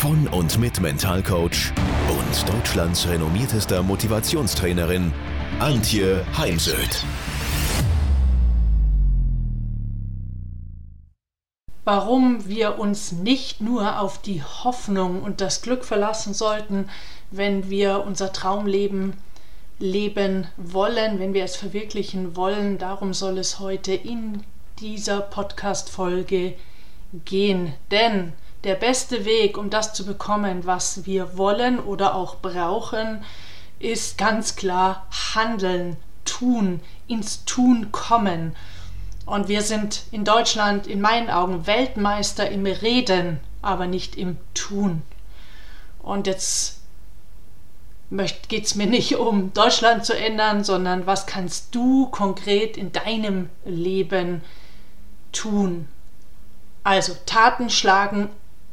von und mit Mentalcoach und Deutschlands renommiertester Motivationstrainerin Antje Heimsöth. Warum wir uns nicht nur auf die Hoffnung und das Glück verlassen sollten, wenn wir unser Traumleben leben wollen, wenn wir es verwirklichen wollen, darum soll es heute in dieser Podcast-Folge gehen. Denn der beste Weg, um das zu bekommen, was wir wollen oder auch brauchen, ist ganz klar handeln, tun, ins Tun kommen. Und wir sind in Deutschland in meinen Augen Weltmeister im Reden, aber nicht im Tun. Und jetzt geht es mir nicht um Deutschland zu ändern, sondern was kannst du konkret in deinem Leben tun? Also Taten schlagen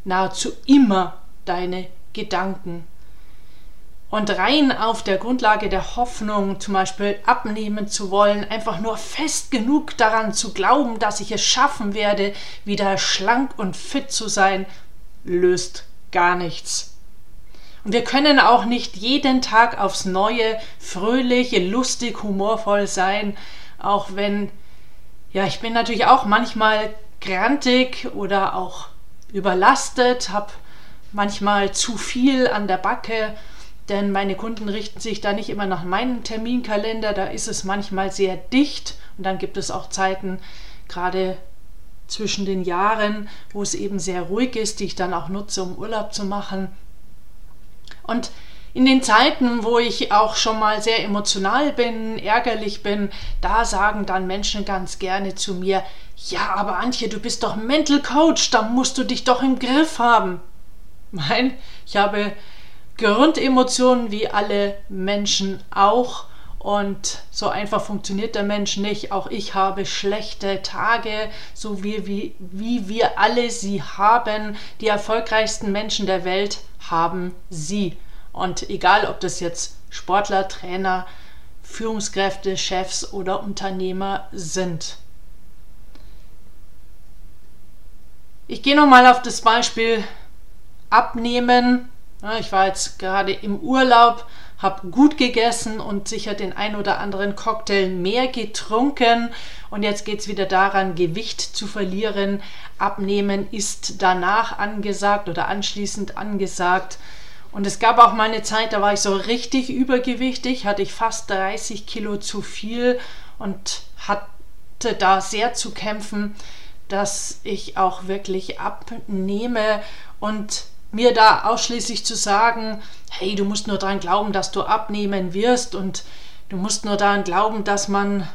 nahezu immer deine Gedanken. Und rein auf der Grundlage der Hoffnung, zum Beispiel abnehmen zu wollen, einfach nur fest genug daran zu glauben, dass ich es schaffen werde, wieder schlank und fit zu sein, löst gar nichts. Und wir können auch nicht jeden Tag aufs Neue fröhlich, lustig, humorvoll sein, auch wenn, ja, ich bin natürlich auch manchmal grantig oder auch überlastet, habe manchmal zu viel an der Backe, denn meine Kunden richten sich da nicht immer nach meinem Terminkalender, da ist es manchmal sehr dicht und dann gibt es auch Zeiten, gerade zwischen den Jahren, wo es eben sehr ruhig ist, die ich dann auch nutze, um Urlaub zu machen. Und in den Zeiten, wo ich auch schon mal sehr emotional bin, ärgerlich bin, da sagen dann Menschen ganz gerne zu mir, ja, aber Antje, du bist doch Mental Coach, da musst du dich doch im Griff haben. Nein, ich habe Grundemotionen wie alle Menschen auch. Und so einfach funktioniert der Mensch nicht. Auch ich habe schlechte Tage, so wie, wie, wie wir alle sie haben. Die erfolgreichsten Menschen der Welt haben sie. Und egal, ob das jetzt Sportler, Trainer, Führungskräfte, Chefs oder Unternehmer sind. Ich gehe nochmal auf das Beispiel Abnehmen. Ich war jetzt gerade im Urlaub, habe gut gegessen und sicher den ein oder anderen Cocktail mehr getrunken. Und jetzt geht es wieder daran, Gewicht zu verlieren. Abnehmen ist danach angesagt oder anschließend angesagt. Und es gab auch mal eine Zeit, da war ich so richtig übergewichtig, hatte ich fast 30 Kilo zu viel und hatte da sehr zu kämpfen, dass ich auch wirklich abnehme. Und mir da ausschließlich zu sagen, hey, du musst nur daran glauben, dass du abnehmen wirst und du musst nur daran glauben, dass man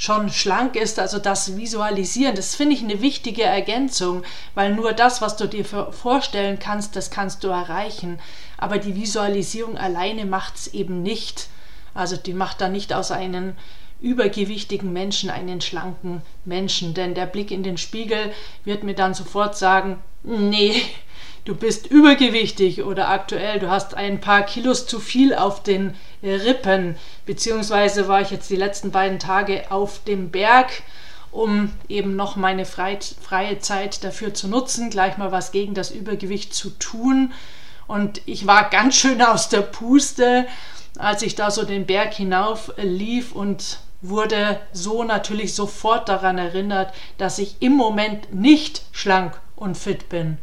schon schlank ist, also das Visualisieren, das finde ich eine wichtige Ergänzung, weil nur das, was du dir vorstellen kannst, das kannst du erreichen. Aber die Visualisierung alleine macht es eben nicht. Also die macht dann nicht aus einem übergewichtigen Menschen einen schlanken Menschen, denn der Blick in den Spiegel wird mir dann sofort sagen, nee, du bist übergewichtig oder aktuell, du hast ein paar Kilos zu viel auf den Rippen, beziehungsweise war ich jetzt die letzten beiden Tage auf dem Berg, um eben noch meine freie Zeit dafür zu nutzen, gleich mal was gegen das Übergewicht zu tun. Und ich war ganz schön aus der Puste, als ich da so den Berg hinauf lief und wurde so natürlich sofort daran erinnert, dass ich im Moment nicht schlank und fit bin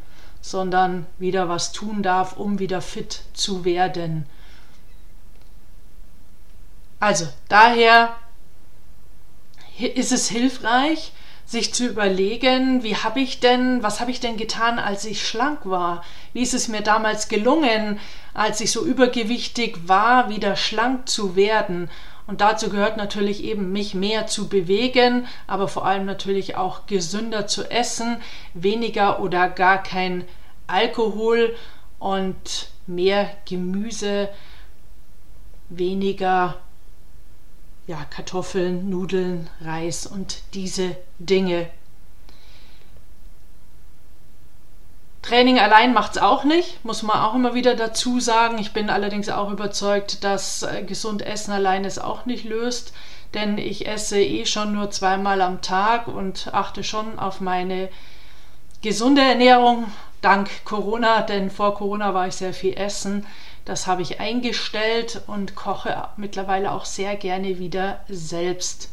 sondern wieder was tun darf, um wieder fit zu werden. Also daher ist es hilfreich, sich zu überlegen, wie habe ich denn, was habe ich denn getan, als ich schlank war? Wie ist es mir damals gelungen, als ich so übergewichtig war, wieder schlank zu werden? Und dazu gehört natürlich eben, mich mehr zu bewegen, aber vor allem natürlich auch gesünder zu essen, weniger oder gar kein Alkohol und mehr Gemüse weniger ja, Kartoffeln, Nudeln, Reis und diese Dinge. Training allein macht es auch nicht, muss man auch immer wieder dazu sagen. Ich bin allerdings auch überzeugt, dass äh, gesund Essen allein es auch nicht löst, denn ich esse eh schon nur zweimal am Tag und achte schon auf meine gesunde Ernährung dank Corona, denn vor Corona war ich sehr viel essen. Das habe ich eingestellt und koche mittlerweile auch sehr gerne wieder selbst.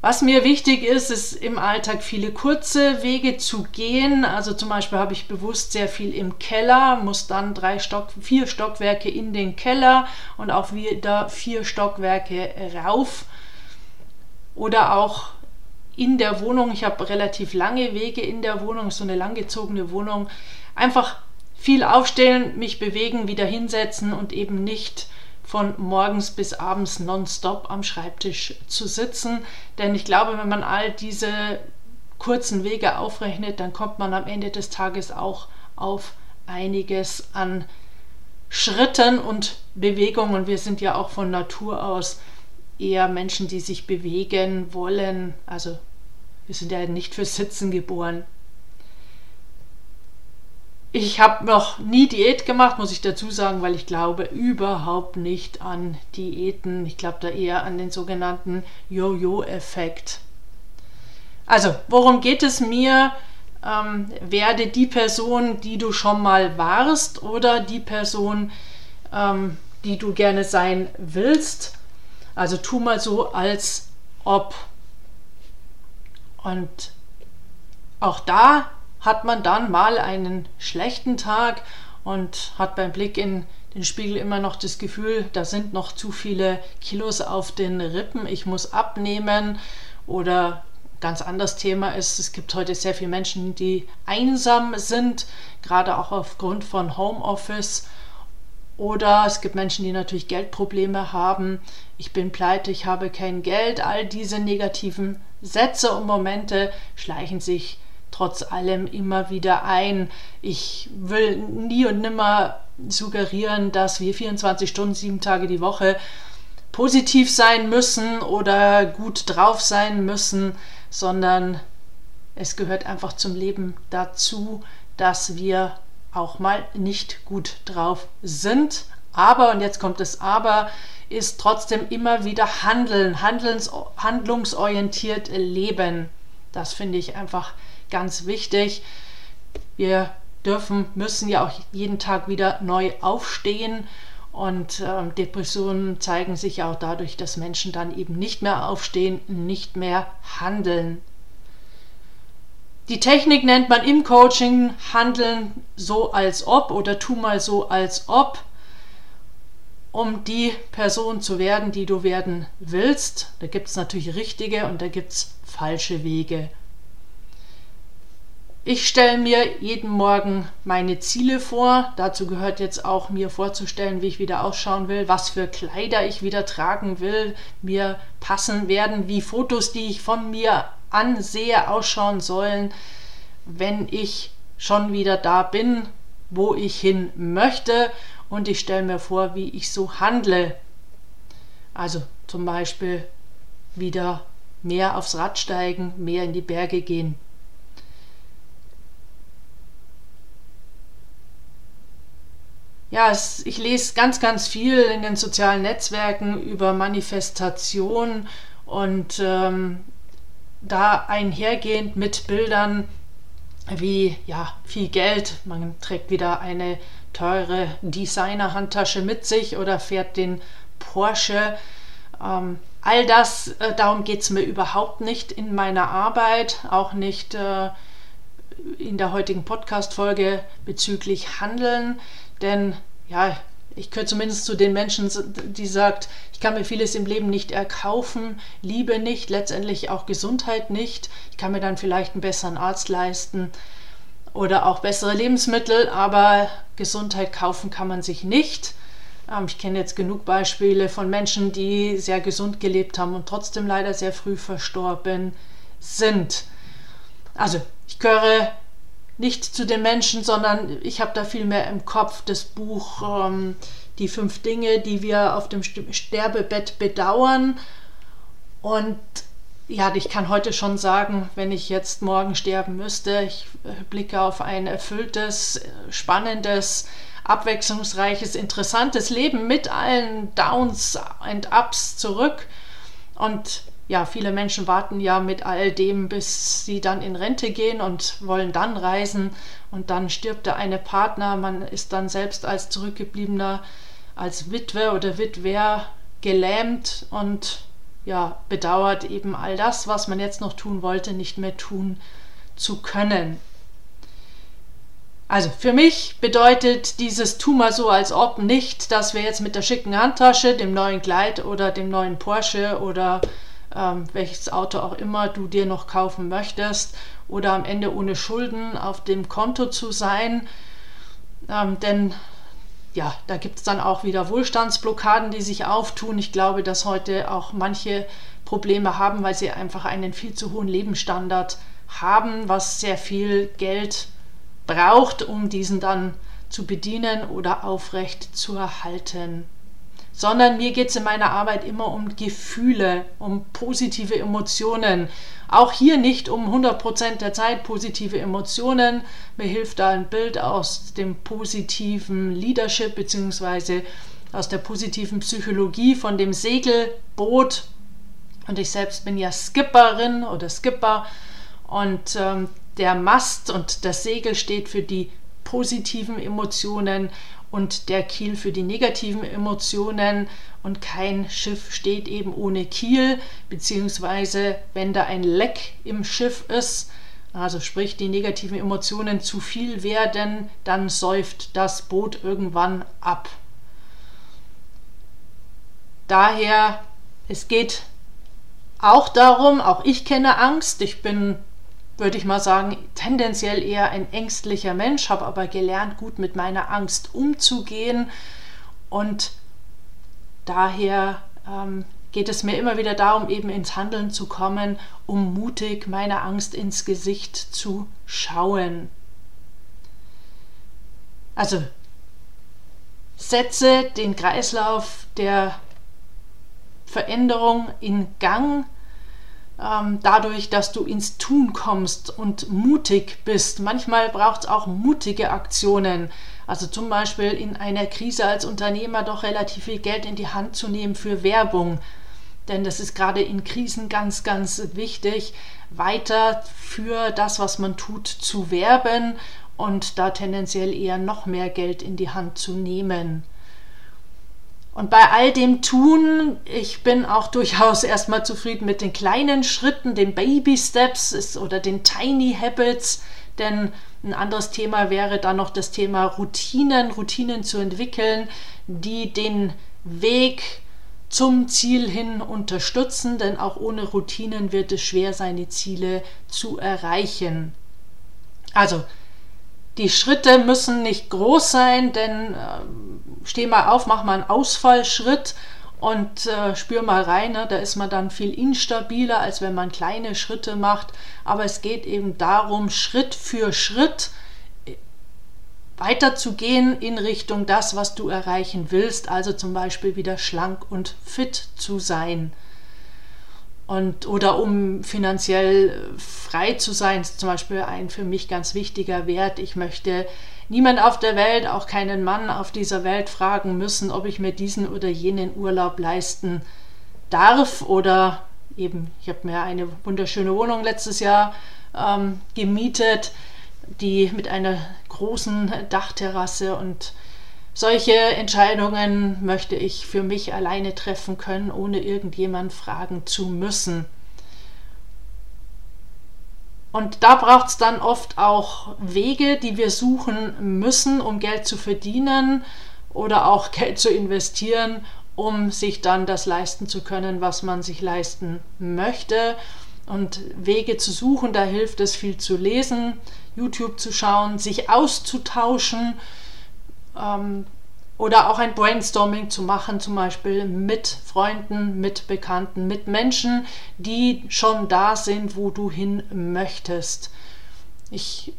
Was mir wichtig ist, ist im Alltag viele kurze Wege zu gehen. Also zum Beispiel habe ich bewusst sehr viel im Keller, muss dann drei Stock, vier Stockwerke in den Keller und auch wieder vier Stockwerke rauf. Oder auch in der Wohnung. Ich habe relativ lange Wege in der Wohnung, so eine langgezogene Wohnung. Einfach viel aufstehen, mich bewegen, wieder hinsetzen und eben nicht von morgens bis abends nonstop am Schreibtisch zu sitzen. Denn ich glaube, wenn man all diese kurzen Wege aufrechnet, dann kommt man am Ende des Tages auch auf einiges an Schritten und Bewegungen. Wir sind ja auch von Natur aus eher Menschen, die sich bewegen wollen. Also wir sind ja nicht für Sitzen geboren. Ich habe noch nie Diät gemacht, muss ich dazu sagen, weil ich glaube überhaupt nicht an Diäten. Ich glaube da eher an den sogenannten Jojo-Effekt. Also, worum geht es mir? Ähm, werde die Person, die du schon mal warst oder die Person, ähm, die du gerne sein willst. Also tu mal so, als ob. Und auch da hat man dann mal einen schlechten Tag und hat beim Blick in den Spiegel immer noch das Gefühl, da sind noch zu viele Kilos auf den Rippen, ich muss abnehmen oder ganz anderes Thema ist, es gibt heute sehr viele Menschen, die einsam sind, gerade auch aufgrund von Homeoffice. Oder es gibt Menschen, die natürlich Geldprobleme haben. Ich bin pleite, ich habe kein Geld. All diese negativen Sätze und Momente schleichen sich trotz allem immer wieder ein. Ich will nie und nimmer suggerieren, dass wir 24 Stunden, sieben Tage die Woche positiv sein müssen oder gut drauf sein müssen, sondern es gehört einfach zum Leben dazu, dass wir auch mal nicht gut drauf sind. Aber, und jetzt kommt das Aber, ist trotzdem immer wieder handeln, handlungs handlungsorientiert leben. Das finde ich einfach ganz wichtig. Wir dürfen, müssen ja auch jeden Tag wieder neu aufstehen. Und äh, Depressionen zeigen sich auch dadurch, dass Menschen dann eben nicht mehr aufstehen, nicht mehr handeln. Die Technik nennt man im Coaching Handeln so als ob oder tu mal so als ob, um die Person zu werden, die du werden willst. Da gibt es natürlich richtige und da gibt es falsche Wege. Ich stelle mir jeden Morgen meine Ziele vor. Dazu gehört jetzt auch mir vorzustellen, wie ich wieder ausschauen will, was für Kleider ich wieder tragen will, mir passen werden, wie Fotos, die ich von mir ansehe, ausschauen sollen, wenn ich schon wieder da bin, wo ich hin möchte. Und ich stelle mir vor, wie ich so handle. Also zum Beispiel wieder mehr aufs Rad steigen, mehr in die Berge gehen. Ja, es, ich lese ganz, ganz viel in den sozialen Netzwerken über Manifestation und ähm, da einhergehend mit Bildern wie ja, viel Geld, man trägt wieder eine teure Designer-Handtasche mit sich oder fährt den Porsche. Ähm, all das, äh, darum geht es mir überhaupt nicht in meiner Arbeit, auch nicht äh, in der heutigen Podcast-Folge bezüglich Handeln. Denn ja, ich gehöre zumindest zu den Menschen, die sagt, ich kann mir vieles im Leben nicht erkaufen, Liebe nicht, letztendlich auch Gesundheit nicht. Ich kann mir dann vielleicht einen besseren Arzt leisten oder auch bessere Lebensmittel, aber Gesundheit kaufen kann man sich nicht. Ähm, ich kenne jetzt genug Beispiele von Menschen, die sehr gesund gelebt haben und trotzdem leider sehr früh verstorben sind. Also, ich gehöre nicht zu den Menschen, sondern ich habe da viel mehr im Kopf das Buch ähm, die fünf Dinge, die wir auf dem Sterbebett bedauern. Und ja, ich kann heute schon sagen, wenn ich jetzt morgen sterben müsste, ich äh, blicke auf ein erfülltes, spannendes, abwechslungsreiches, interessantes Leben mit allen Downs und Ups zurück. Und ja, viele Menschen warten ja mit all dem, bis sie dann in Rente gehen und wollen dann reisen. Und dann stirbt der eine Partner, man ist dann selbst als Zurückgebliebener, als Witwe oder Witwer gelähmt und ja, bedauert eben all das, was man jetzt noch tun wollte, nicht mehr tun zu können. Also für mich bedeutet dieses Tu mal so als ob nicht, dass wir jetzt mit der schicken Handtasche, dem neuen Kleid oder dem neuen Porsche oder ähm, welches Auto auch immer du dir noch kaufen möchtest oder am Ende ohne Schulden auf dem Konto zu sein. Ähm, denn ja, da gibt es dann auch wieder Wohlstandsblockaden, die sich auftun. Ich glaube, dass heute auch manche Probleme haben, weil sie einfach einen viel zu hohen Lebensstandard haben, was sehr viel Geld braucht, um diesen dann zu bedienen oder aufrecht zu erhalten. Sondern mir geht es in meiner Arbeit immer um Gefühle, um positive Emotionen. Auch hier nicht um 100% der Zeit positive Emotionen. Mir hilft da ein Bild aus dem positiven Leadership bzw. aus der positiven Psychologie von dem Segelboot. Und ich selbst bin ja Skipperin oder Skipper. Und ähm, der Mast und das Segel steht für die positiven Emotionen und der Kiel für die negativen Emotionen. Und kein Schiff steht eben ohne Kiel, beziehungsweise wenn da ein Leck im Schiff ist, also sprich die negativen Emotionen zu viel werden, dann säuft das Boot irgendwann ab. Daher, es geht auch darum, auch ich kenne Angst, ich bin würde ich mal sagen, tendenziell eher ein ängstlicher Mensch, habe aber gelernt, gut mit meiner Angst umzugehen. Und daher ähm, geht es mir immer wieder darum, eben ins Handeln zu kommen, um mutig meiner Angst ins Gesicht zu schauen. Also setze den Kreislauf der Veränderung in Gang ähm, dadurch, dass du ins Tun kommst und mutig bist. Manchmal braucht es auch mutige Aktionen. Also zum Beispiel in einer Krise als Unternehmer doch relativ viel Geld in die Hand zu nehmen für Werbung. Denn das ist gerade in Krisen ganz, ganz wichtig, weiter für das, was man tut, zu werben und da tendenziell eher noch mehr Geld in die Hand zu nehmen. Und bei all dem Tun, ich bin auch durchaus erstmal zufrieden mit den kleinen Schritten, den Baby Steps oder den Tiny Habits, denn ein anderes Thema wäre dann noch das Thema Routinen, Routinen zu entwickeln, die den Weg zum Ziel hin unterstützen, denn auch ohne Routinen wird es schwer, seine Ziele zu erreichen. Also die Schritte müssen nicht groß sein, denn äh, steh mal auf, mach mal einen Ausfallschritt und äh, spür mal rein. Ne? Da ist man dann viel instabiler, als wenn man kleine Schritte macht. Aber es geht eben darum, Schritt für Schritt äh, weiterzugehen in Richtung das, was du erreichen willst. Also zum Beispiel wieder schlank und fit zu sein. Und, oder um finanziell frei zu sein, ist zum Beispiel ein für mich ganz wichtiger Wert. Ich möchte niemand auf der Welt, auch keinen Mann auf dieser Welt fragen müssen, ob ich mir diesen oder jenen Urlaub leisten darf oder eben, ich habe mir eine wunderschöne Wohnung letztes Jahr ähm, gemietet, die mit einer großen Dachterrasse und solche Entscheidungen möchte ich für mich alleine treffen können, ohne irgendjemand fragen zu müssen. Und da braucht es dann oft auch Wege, die wir suchen müssen, um Geld zu verdienen oder auch Geld zu investieren, um sich dann das leisten zu können, was man sich leisten möchte. Und Wege zu suchen, da hilft es viel zu lesen, YouTube zu schauen, sich auszutauschen ähm, oder auch ein Brainstorming zu machen, zum Beispiel mit Freunden, mit Bekannten, mit Menschen, die schon da sind, wo du hin möchtest. Ich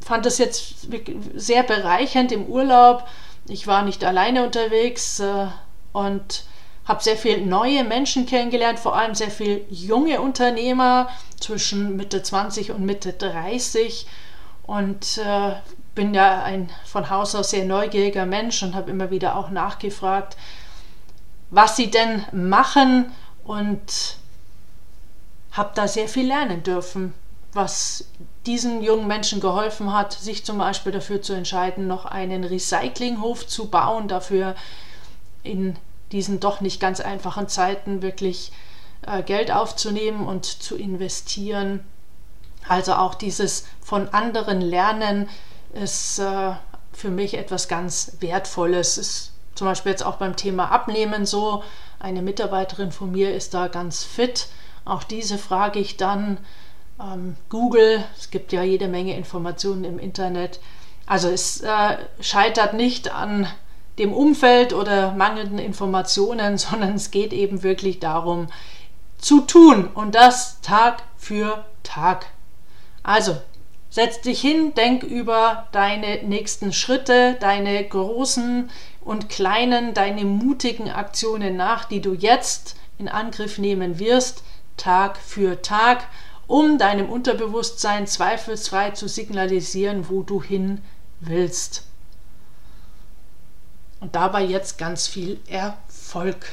fand es jetzt sehr bereichernd im Urlaub, Ich war nicht alleine unterwegs äh, und habe sehr viele neue Menschen kennengelernt, vor allem sehr viele junge Unternehmer zwischen Mitte 20 und Mitte 30 und äh, bin ja ein von Haus aus sehr neugieriger Mensch und habe immer wieder auch nachgefragt, was sie denn machen und habe da sehr viel lernen dürfen, was diesen jungen Menschen geholfen hat, sich zum Beispiel dafür zu entscheiden, noch einen Recyclinghof zu bauen, dafür in diesen doch nicht ganz einfachen Zeiten wirklich äh, Geld aufzunehmen und zu investieren. Also auch dieses von anderen Lernen ist äh, für mich etwas ganz Wertvolles. Ist zum Beispiel jetzt auch beim Thema Abnehmen so. Eine Mitarbeiterin von mir ist da ganz fit. Auch diese frage ich dann. Ähm, Google, es gibt ja jede Menge Informationen im Internet. Also es äh, scheitert nicht an dem Umfeld oder mangelnden Informationen, sondern es geht eben wirklich darum, zu tun und das Tag für Tag. Also, setz dich hin, denk über deine nächsten Schritte, deine großen und kleinen, deine mutigen Aktionen nach, die du jetzt in Angriff nehmen wirst, Tag für Tag, um deinem Unterbewusstsein zweifelsfrei zu signalisieren, wo du hin willst. Und dabei jetzt ganz viel Erfolg.